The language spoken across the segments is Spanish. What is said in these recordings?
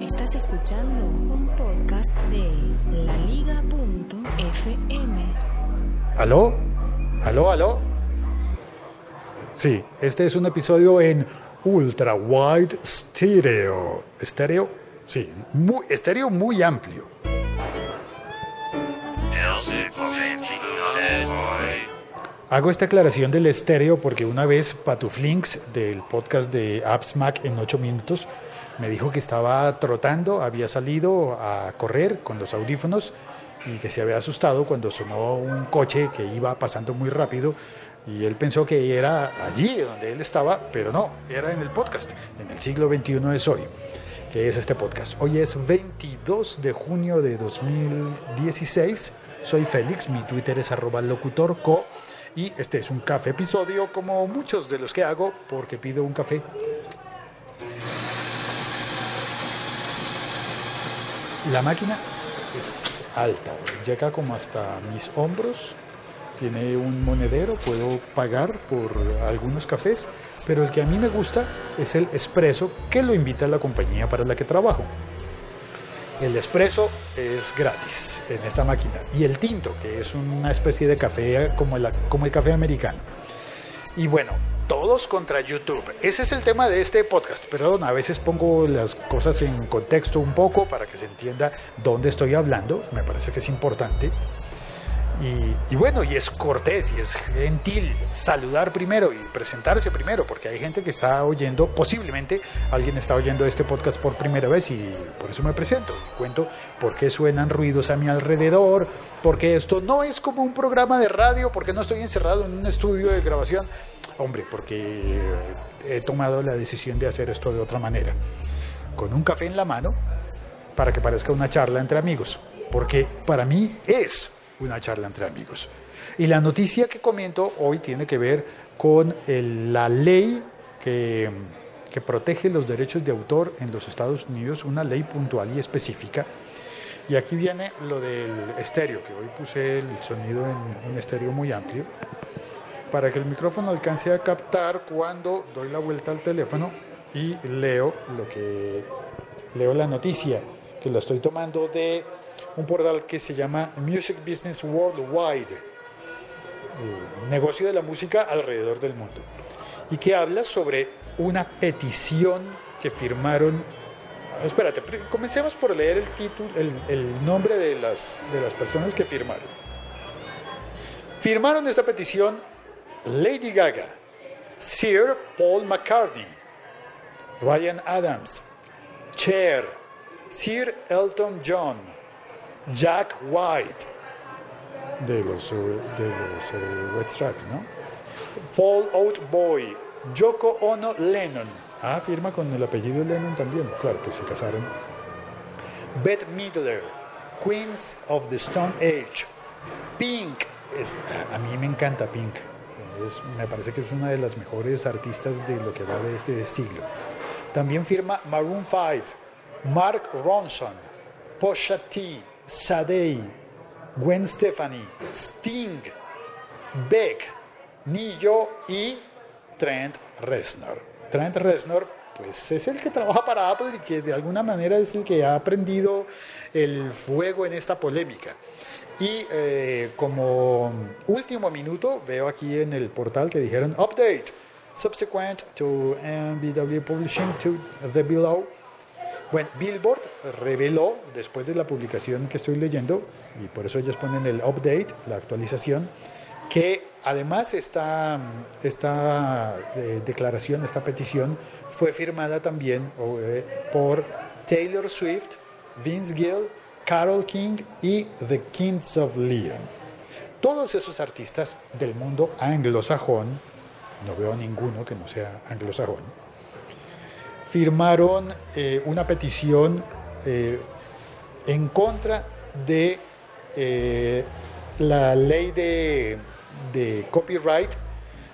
Estás escuchando un podcast de laliga.fm. ¿Aló? ¿Aló, aló? Sí, este es un episodio en Ultra Wide Stereo. ¿Estéreo? Sí, muy, estéreo muy amplio. Hago esta aclaración del estéreo porque una vez Patuflinks del podcast de Apps Mac en 8 minutos me dijo que estaba trotando, había salido a correr con los audífonos y que se había asustado cuando sonó un coche que iba pasando muy rápido y él pensó que era allí donde él estaba, pero no, era en el podcast, en el siglo XXI es hoy, que es este podcast. Hoy es 22 de junio de 2016, soy Félix, mi Twitter es arroba locutorco y este es un café episodio como muchos de los que hago porque pido un café La máquina es alta, llega como hasta mis hombros, tiene un monedero, puedo pagar por algunos cafés, pero el que a mí me gusta es el espresso que lo invita la compañía para la que trabajo. El espresso es gratis en esta máquina y el tinto, que es una especie de café como el, como el café americano. Y bueno, todos contra YouTube. Ese es el tema de este podcast. Perdón, a veces pongo las cosas en contexto un poco para que se entienda dónde estoy hablando. Me parece que es importante. Y, bueno, y es cortés y es gentil saludar primero y presentarse primero, porque hay gente que está oyendo, posiblemente alguien está oyendo este podcast por primera vez y por eso me presento. Cuento por qué suenan ruidos a mi alrededor, porque esto no es como un programa de radio, porque no estoy encerrado en un estudio de grabación Hombre, porque he tomado la decisión de hacer esto de otra manera. Con un café en la mano para que parezca una charla entre amigos. Porque para mí es una charla entre amigos. Y la noticia que comento hoy tiene que ver con la ley que, que protege los derechos de autor en los Estados Unidos, una ley puntual y específica. Y aquí viene lo del estéreo, que hoy puse el sonido en un estéreo muy amplio para que el micrófono alcance a captar cuando doy la vuelta al teléfono y leo lo que leo la noticia que la estoy tomando de un portal que se llama Music Business Worldwide, negocio de la música alrededor del mundo, y que habla sobre una petición que firmaron. Espérate, comencemos por leer el título, el, el nombre de las, de las personas que firmaron. Firmaron esta petición Lady Gaga, Sir Paul McCartney, Ryan Adams, Cher, Sir Elton John, Jack White, de los, de los uh, Red Stripes, ¿no? Fall Out Boy, Yoko Ono Lennon. Ah, firma con el apellido Lennon también. Claro, pues se casaron. Bette Midler, Queens of the Stone Age. Pink, es, a mí me encanta Pink me parece que es una de las mejores artistas de lo que va de este siglo. También firma Maroon 5, Mark Ronson, Posha T, Sadei, Gwen Stefani, Sting, Beck, Nillo y Trent Reznor. Trent Reznor pues es el que trabaja para Apple y que de alguna manera es el que ha aprendido el fuego en esta polémica. Y eh, como último minuto, veo aquí en el portal que dijeron update, subsequent to MBW publishing to the below. Bueno, Billboard reveló, después de la publicación que estoy leyendo, y por eso ellos ponen el update, la actualización, que además esta, esta eh, declaración, esta petición, fue firmada también eh, por Taylor Swift, Vince Gill, Carol King y The Kings of Leon. Todos esos artistas del mundo anglosajón, no veo ninguno que no sea anglosajón, firmaron eh, una petición eh, en contra de eh, la ley de, de copyright,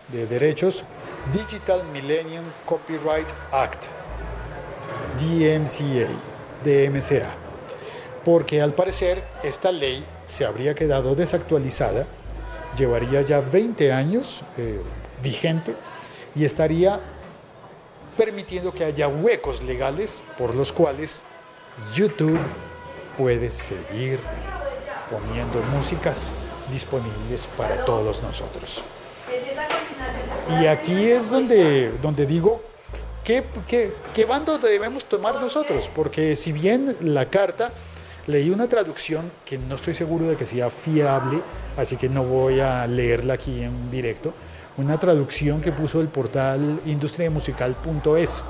de derechos, Digital Millennium Copyright Act, DMCA, DMCA porque al parecer esta ley se habría quedado desactualizada, llevaría ya 20 años eh, vigente y estaría permitiendo que haya huecos legales por los cuales YouTube puede seguir poniendo músicas disponibles para todos nosotros. Y aquí es donde, donde digo, ¿qué, qué, qué bando debemos tomar nosotros? Porque si bien la carta, leí una traducción que no estoy seguro de que sea fiable, así que no voy a leerla aquí en directo, una traducción que puso el portal industriamusical.es.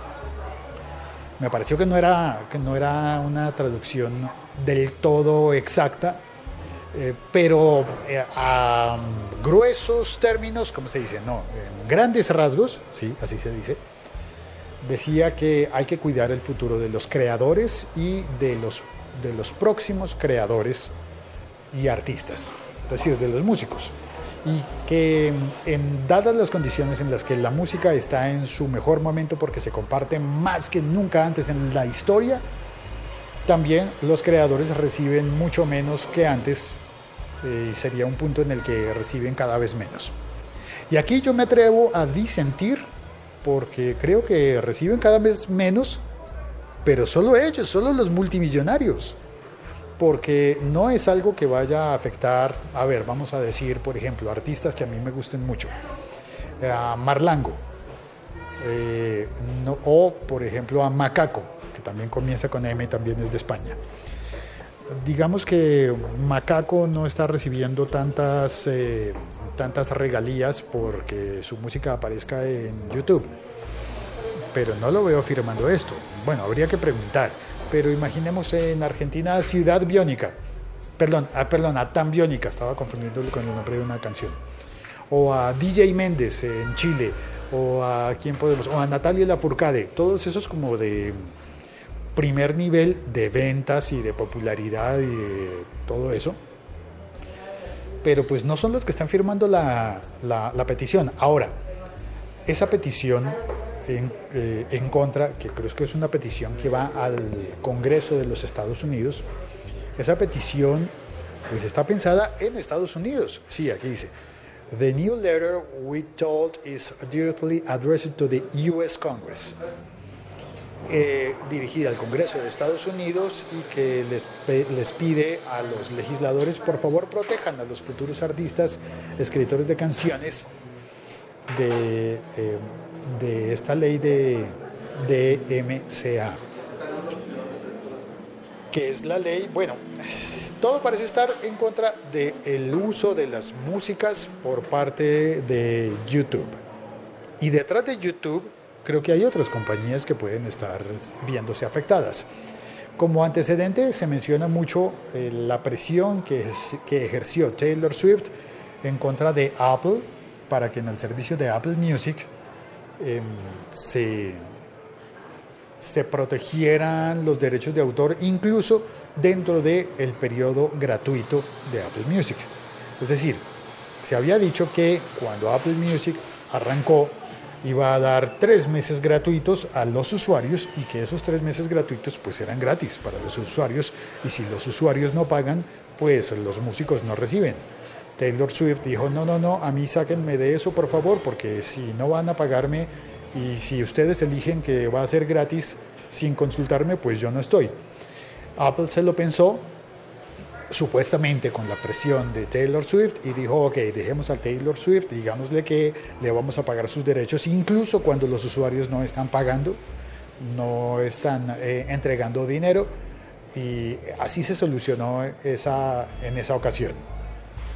Me pareció que no era, que no era una traducción del todo exacta, eh, pero eh, a gruesos términos, ¿cómo se dice? No, en grandes rasgos, sí, así se dice, decía que hay que cuidar el futuro de los creadores y de los, de los próximos creadores y artistas, es decir, de los músicos. Y que en dadas las condiciones en las que la música está en su mejor momento porque se comparte más que nunca antes en la historia, también los creadores reciben mucho menos que antes eh, y sería un punto en el que reciben cada vez menos. Y aquí yo me atrevo a disentir porque creo que reciben cada vez menos, pero solo ellos, solo los multimillonarios. Porque no es algo que vaya a afectar, a ver, vamos a decir, por ejemplo, artistas que a mí me gusten mucho. A Marlango, eh, o por ejemplo a Macaco, que también comienza con M, también es de España. Digamos que Macaco no está recibiendo tantas, eh, tantas regalías porque su música aparezca en YouTube, pero no lo veo firmando esto. Bueno, habría que preguntar, pero imaginemos en Argentina Ciudad Biónica, perdón, ah, perdón, a Tan Biónica, estaba confundiéndolo con el nombre de una canción, o a DJ Méndez en Chile, o a quién podemos, o a Natalia Lafourcade, todos esos como de primer nivel de ventas y de popularidad y de todo eso. Pero pues no son los que están firmando la, la, petición. Ahora, esa petición en, eh, en, contra, que creo que es una petición que va al Congreso de los Estados Unidos, esa petición pues está pensada en Estados Unidos. Sí, aquí dice, The new letter we told is directly addressed to the U.S. Congress. Eh, dirigida al Congreso de Estados Unidos y que les, les, pide a los legisladores, por favor, protejan a los futuros artistas, escritores de canciones de, eh, de esta ley de, de MCA, que es la ley, bueno, todo parece estar en contra del uso de las músicas por parte de YouTube. Y detrás de YouTube creo que hay otras compañías que pueden estar viéndose afectadas. Como antecedente se menciona mucho eh, la presión que, que ejerció Taylor Swift en contra de Apple para que en el servicio de Apple Music em, se, protegieran los derechos de autor, incluso dentro del el periodo gratuito de Apple Music. Es decir, se había dicho que cuando Apple Music arrancó iba a dar tres meses gratuitos a los usuarios y que esos tres meses gratuitos pues eran gratis para los usuarios y si los usuarios no pagan pues los músicos no reciben. Taylor Swift dijo no, no, no, a mí sáquenme de eso por favor porque si no van a pagarme y si ustedes eligen que va a ser gratis sin consultarme pues yo no estoy. Apple se lo pensó supuestamente con la presión de Taylor Swift y dijo, ok, dejemos a Taylor Swift, digámosle que le vamos a pagar sus derechos, incluso cuando los usuarios no están pagando, no están eh, entregando dinero, y así se solucionó esa, en esa ocasión.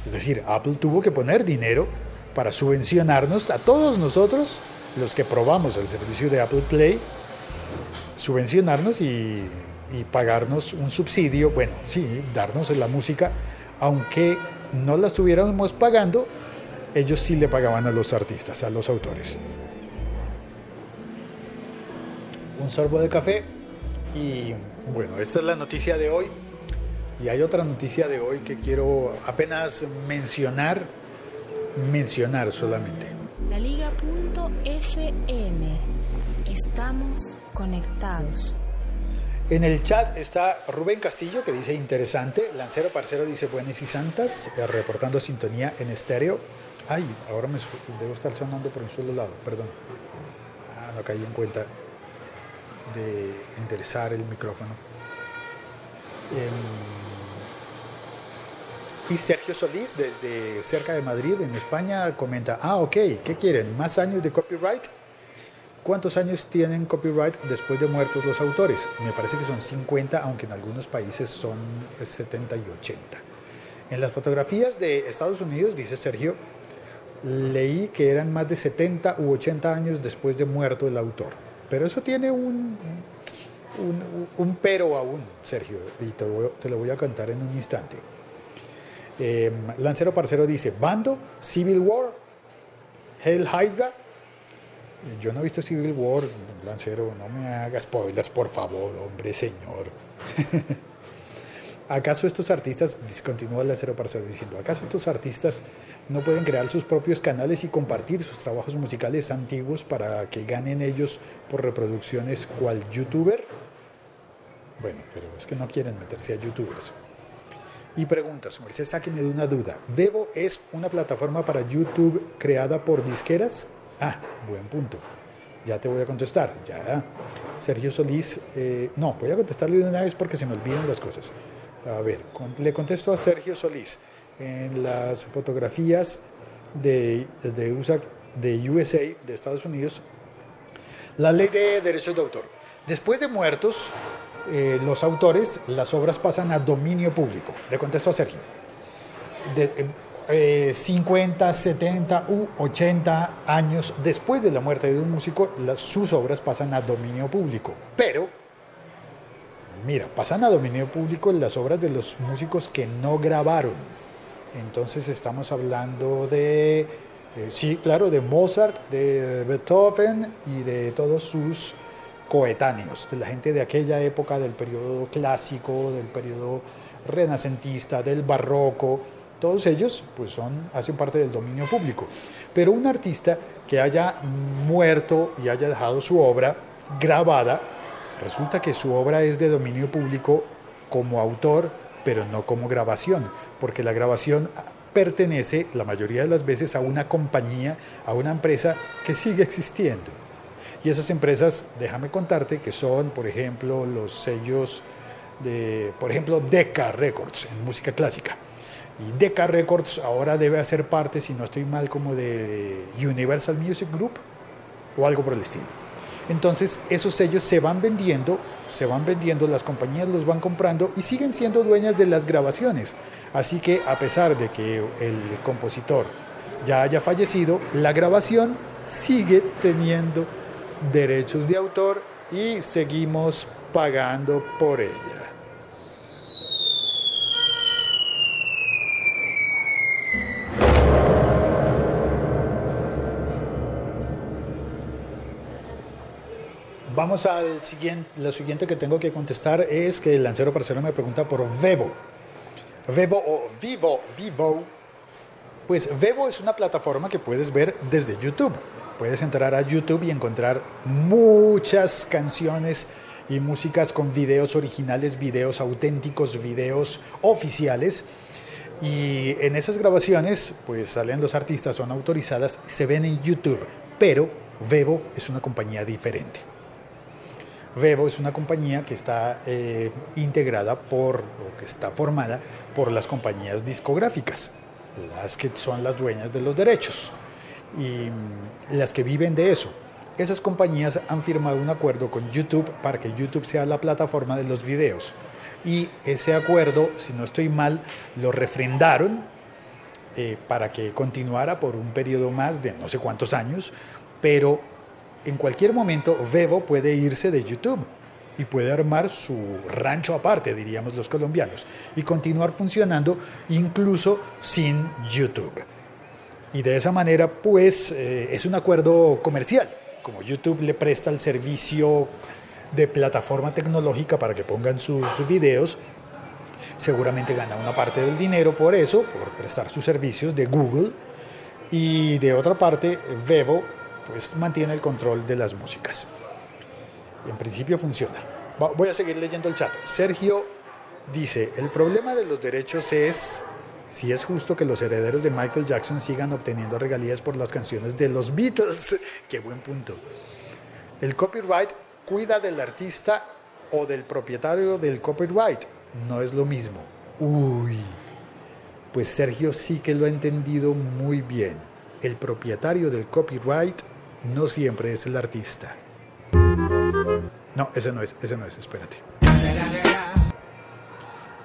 Es decir, Apple tuvo que poner dinero para subvencionarnos a todos nosotros, los que probamos el servicio de Apple Play, subvencionarnos y pagarnos un subsidio, bueno, sí, darnos la música, aunque no la estuviéramos pagando, ellos sí le pagaban a los artistas, a los autores. Un sorbo de café y bueno, esta es la noticia de hoy. Y hay otra noticia de hoy que quiero apenas mencionar, mencionar solamente. La Liga.fm. Estamos conectados. En el chat está Rubén Castillo que dice interesante, Lancero Parcero dice buenas y santas, eh, reportando sintonía en estéreo. Ay, ahora me debo estar sonando por un solo lado, perdón. Ah, no caí en cuenta de enderezar el micrófono. Y Sergio Solís, desde cerca de Madrid, en España, comenta, ah, ok, ¿qué quieren? ¿Más años de copyright? ¿Cuántos años tienen copyright después de muertos los autores? Me parece que son 50, aunque en algunos países son 70 y 80. En las fotografías de Estados Unidos, dice Sergio, leí que eran más de 70 u 80 años después de muerto el autor. Pero eso tiene un, un, pero aún, Sergio, y te, te lo voy a contar en un instante. Eh, Lancero Parcero dice, Bando, Civil War, Hell Hydra. Yo no he visto Civil War, Lancero, no me hagas spoilers, por favor, hombre, señor. ¿Acaso estos artistas, continúa Lancero Parcero diciendo, ¿acaso estos artistas no pueden crear sus propios canales y compartir sus trabajos musicales antiguos para que ganen ellos por reproducciones cual youtuber? Bueno, pero es que no quieren meterse a youtubers. Y pregunta, su merced, sáqueme de una duda. ¿Vevo es una plataforma para YouTube creada por disqueras? Ah, buen punto. Ya te voy a contestar. Ya. Sergio Solís, eh, no, voy a contestarle de una vez porque se me olvidan las cosas. A ver, le contesto a Sergio Solís. En las fotografías de, de, USA, de USA, de Estados Unidos, la ley de derechos de autor. Después de muertos, eh, los autores, las obras pasan a dominio público. Le contesto a Sergio. De, 50, 70 u 80 años después de la muerte de un músico, sus obras pasan a dominio público. Pero, mira, pasan a dominio público las obras de los músicos que no grabaron. Entonces estamos hablando de, eh, sí, claro, de Mozart, de Beethoven y de todos sus coetáneos, de la gente de aquella época del periodo clásico, del periodo renacentista, del barroco, todos ellos pues son, hacen parte del dominio público. Pero un artista que haya muerto y haya dejado su obra grabada, resulta que su obra es de dominio público como autor, pero no como grabación, porque la grabación pertenece la mayoría de las veces a una compañía, a una empresa que sigue existiendo. Y esas empresas, déjame contarte, que son, por ejemplo, los sellos de, por ejemplo, Decca Records en música clásica. Y Decca Records ahora debe hacer parte, si no estoy mal, como de Universal Music Group o algo por el estilo. Entonces, esos sellos se van vendiendo, se van vendiendo, las compañías los van comprando y siguen siendo dueñas de las grabaciones. Así que, a pesar de que el compositor ya haya fallecido, la grabación sigue teniendo derechos de autor y seguimos pagando por ella. Vamos al siguiente, lo siguiente que tengo que contestar es que el lancero parcero me pregunta por Vevo. Vevo o Vivo, Vivo. Pues Vevo es una plataforma que puedes ver desde YouTube. Puedes entrar a YouTube y encontrar muchas canciones y músicas con videos originales, videos auténticos, videos oficiales. Y en esas grabaciones, pues salen los artistas, son autorizadas, se ven en YouTube. Pero Vevo es una compañía diferente. Vevo es una compañía que está eh, integrada por, o que está formada por las compañías discográficas, las que son las dueñas de los derechos y las que viven de eso. Esas compañías han firmado un acuerdo con YouTube para que YouTube sea la plataforma de los videos. Y ese acuerdo, si no estoy mal, lo refrendaron eh, para que continuara por un periodo más de no sé cuántos años, pero en cualquier momento Vevo puede irse de YouTube y puede armar su rancho aparte, diríamos los colombianos, y continuar funcionando incluso sin YouTube. Y de esa manera, pues, eh, es un acuerdo comercial. Como YouTube le presta el servicio de plataforma tecnológica para que pongan sus videos, seguramente gana una parte del dinero por eso, por prestar sus servicios de Google. Y de otra parte, Vevo, pues, mantiene el control de las músicas. En principio funciona. Voy a seguir leyendo el chat. Sergio dice, el problema de los derechos es si es justo que los herederos de Michael Jackson sigan obteniendo regalías por las canciones de los Beatles. Qué buen punto. El copyright cuida del artista o del propietario del copyright. no es lo mismo. Uy, pues Sergio sí que lo ha entendido muy bien. El propietario del copyright no siempre es el artista. No, ese no es, ese no es, espérate.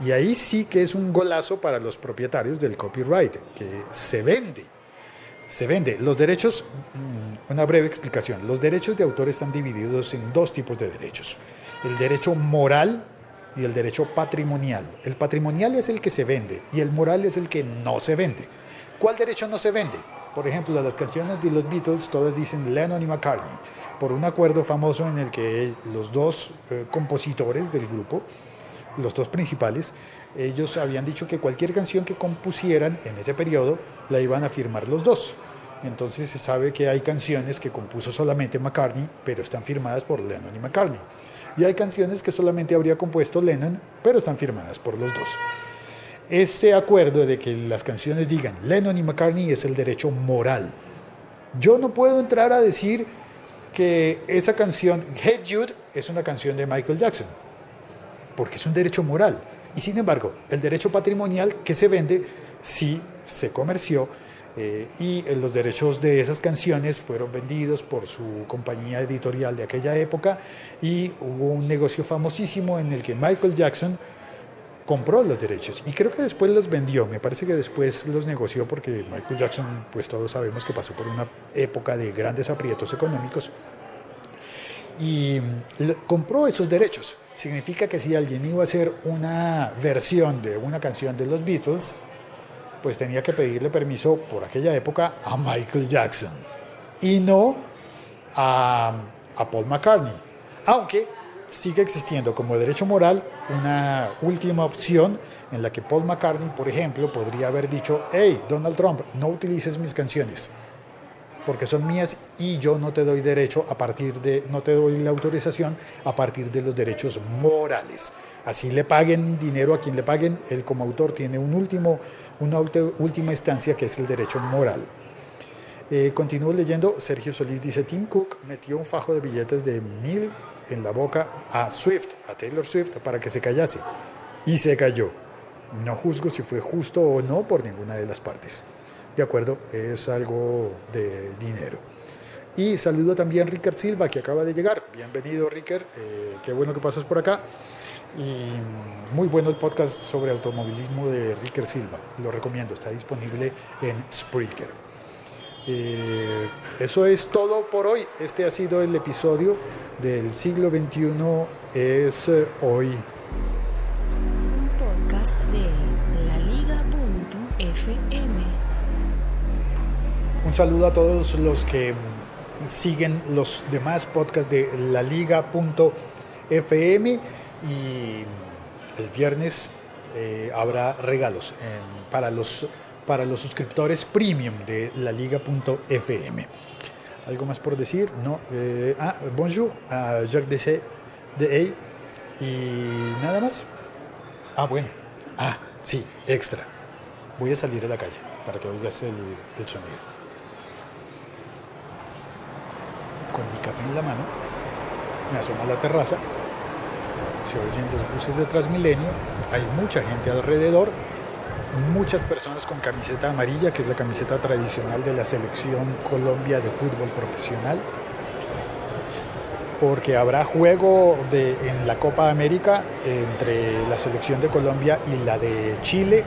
Y ahí sí que es un golazo para los propietarios del copyright, que se vende. Se vende. Los derechos, mm, una breve explicación, los derechos de autor están divididos en dos tipos de derechos. El derecho moral y el derecho patrimonial. El patrimonial es el que se vende y el moral es el que no se vende. ¿Cuál derecho no se vende? Por ejemplo, las canciones de los Beatles todas dicen Lennon y McCartney, por un acuerdo famoso en el que los dos eh, compositores del grupo, los dos principales, ellos habían dicho que cualquier canción que compusieran en ese periodo la iban a firmar los dos. Entonces se sabe que hay canciones que compuso solamente McCartney, pero están firmadas por Lennon y McCartney. Y hay canciones que solamente habría compuesto Lennon, pero están firmadas por los dos. Ese acuerdo de que las canciones digan Lennon y McCartney es el derecho moral. Yo no puedo entrar a decir que esa canción, Hey Jude, es una canción de Michael Jackson, porque es un derecho moral. Y sin embargo, el derecho patrimonial que se vende sí se comerció eh, y los derechos de esas canciones fueron vendidos por su compañía editorial de aquella época y hubo un negocio famosísimo en el que Michael Jackson compró los derechos y creo que después los vendió, me parece que después los negoció porque Michael Jackson pues todos sabemos que pasó por una época de grandes aprietos económicos y compró esos derechos. Significa que si alguien iba a hacer una versión de una canción de los Beatles, pues tenía que pedirle permiso por aquella época a Michael Jackson y no a, a Paul McCartney. Aunque sigue existiendo como derecho moral una última opción en la que Paul McCartney, por ejemplo, podría haber dicho, hey, Donald Trump, no utilices mis canciones, porque son mías y yo no te doy derecho a partir de, no te doy la autorización a partir de los derechos morales. Así le paguen dinero a quien le paguen, él como autor tiene un último, una última instancia que es el derecho moral. Eh, continúo leyendo, Sergio Solís dice, Tim Cook metió un fajo de billetes de mil en la boca a Swift, a Taylor Swift, para que se callase. Y se cayó. No juzgo si fue justo o no por ninguna de las partes. De acuerdo, es algo de dinero. Y saludo también a Ricker Silva, que acaba de llegar. Bienvenido, Ricker. Eh, qué bueno que pasas por acá. Y muy bueno el podcast sobre automovilismo de Ricker Silva. Lo recomiendo, está disponible en Spreaker. Eh, eso es todo por hoy. Este ha sido el episodio del siglo XXI. Es eh, hoy. Un saludo a todos los que siguen los demás podcasts de laliga.fm y el viernes eh, habrá regalos para, los, para los suscriptores premium de la liga.fm. ¿Algo más por decir? No. Eh, ah, bonjour a Jacques de de y nada más. Ah, bueno. Ah, sí, extra. Voy a salir a la calle para que oigas el, el sonido. Café en la mano, me asomo a la terraza se oyen los buses de Transmilenio, hay mucha gente alrededor, muchas personas con camiseta amarilla, que es la camiseta tradicional de la selección Colombia de fútbol profesional, porque habrá juego en la Copa América entre la selección de Colombia y la de Chile,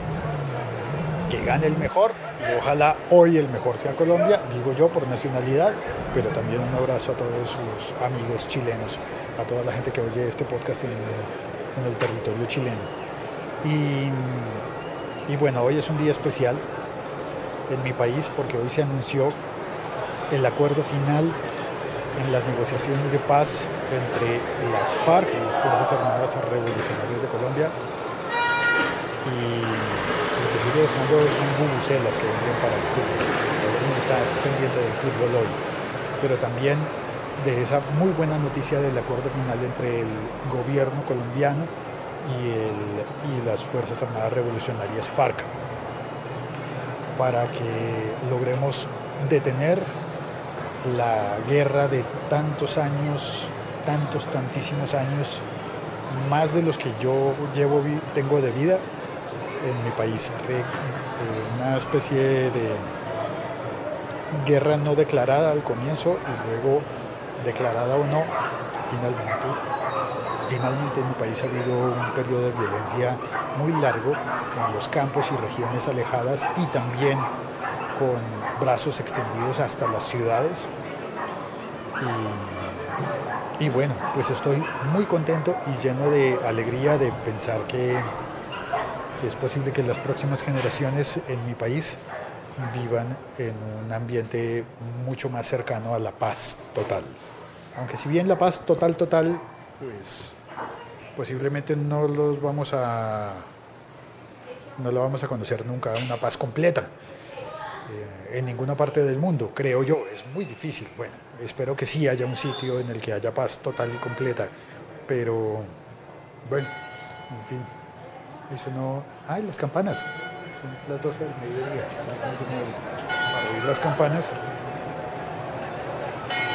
que gane el mejor, ojalá hoy el mejor sea Colombia, digo yo por nacionalidad, pero también un abrazo a todos los amigos chilenos a toda la gente que oye este podcast en, el territorio chileno. Y, y, bueno, hoy es un día especial en mi país porque hoy se anunció el acuerdo final en las negociaciones de paz entre las FARC, las Fuerzas Armadas Revolucionarias de Colombia, y sigue dejando son bubucelas que vienen para el fútbol. Mundo está pendiente del fútbol hoy, pero también de esa muy buena noticia del acuerdo final entre el gobierno colombiano y, el, y las Fuerzas Armadas Revolucionarias FARC para que logremos detener la guerra de tantos años, tantos, tantísimos años más de los que yo llevo tengo de vida en mi país. Re- eh, una especie de guerra no declarada al comienzo y luego declarada o no, finalmente. Finalmente en mi país ha habido un periodo de violencia muy largo en los campos y regiones alejadas y también con brazos extendidos hasta las ciudades. Y bueno, pues estoy muy contento y lleno de alegría de pensar que, que es posible que las próximas generaciones en mi país vivan en un ambiente mucho más cercano a la paz total. Aunque si bien la paz total, total, pues posiblemente no los vamos a no la vamos a conocer nunca, una paz completa eh, en ninguna parte del mundo, creo yo, es muy difícil. Bueno, espero que sí haya un sitio en el que haya paz total y completa, pero bueno, en fin, eso no... ¡Ay, las campanas! Son las 12 del mediodía. Para oír las campanas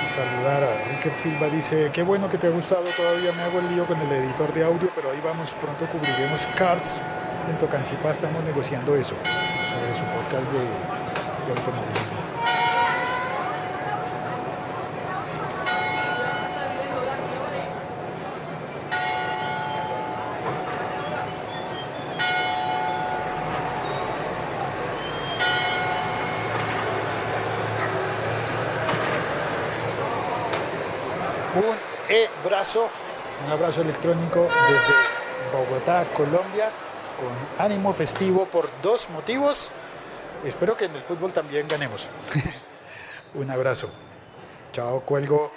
y saludar a Ricker Silva, dice, qué bueno que te ha gustado, todavía me hago el lío con el editor de audio, pero ahí vamos, pronto cubriremos cards. En Tocancipá estamos negociando eso, sobre su podcast de automovilismo. un e-brazo, un abrazo electrónico desde Bogotá, Colombia, con ánimo festivo por dos motivos. Espero que en el fútbol también ganemos. un abrazo. Chao, cuelgo.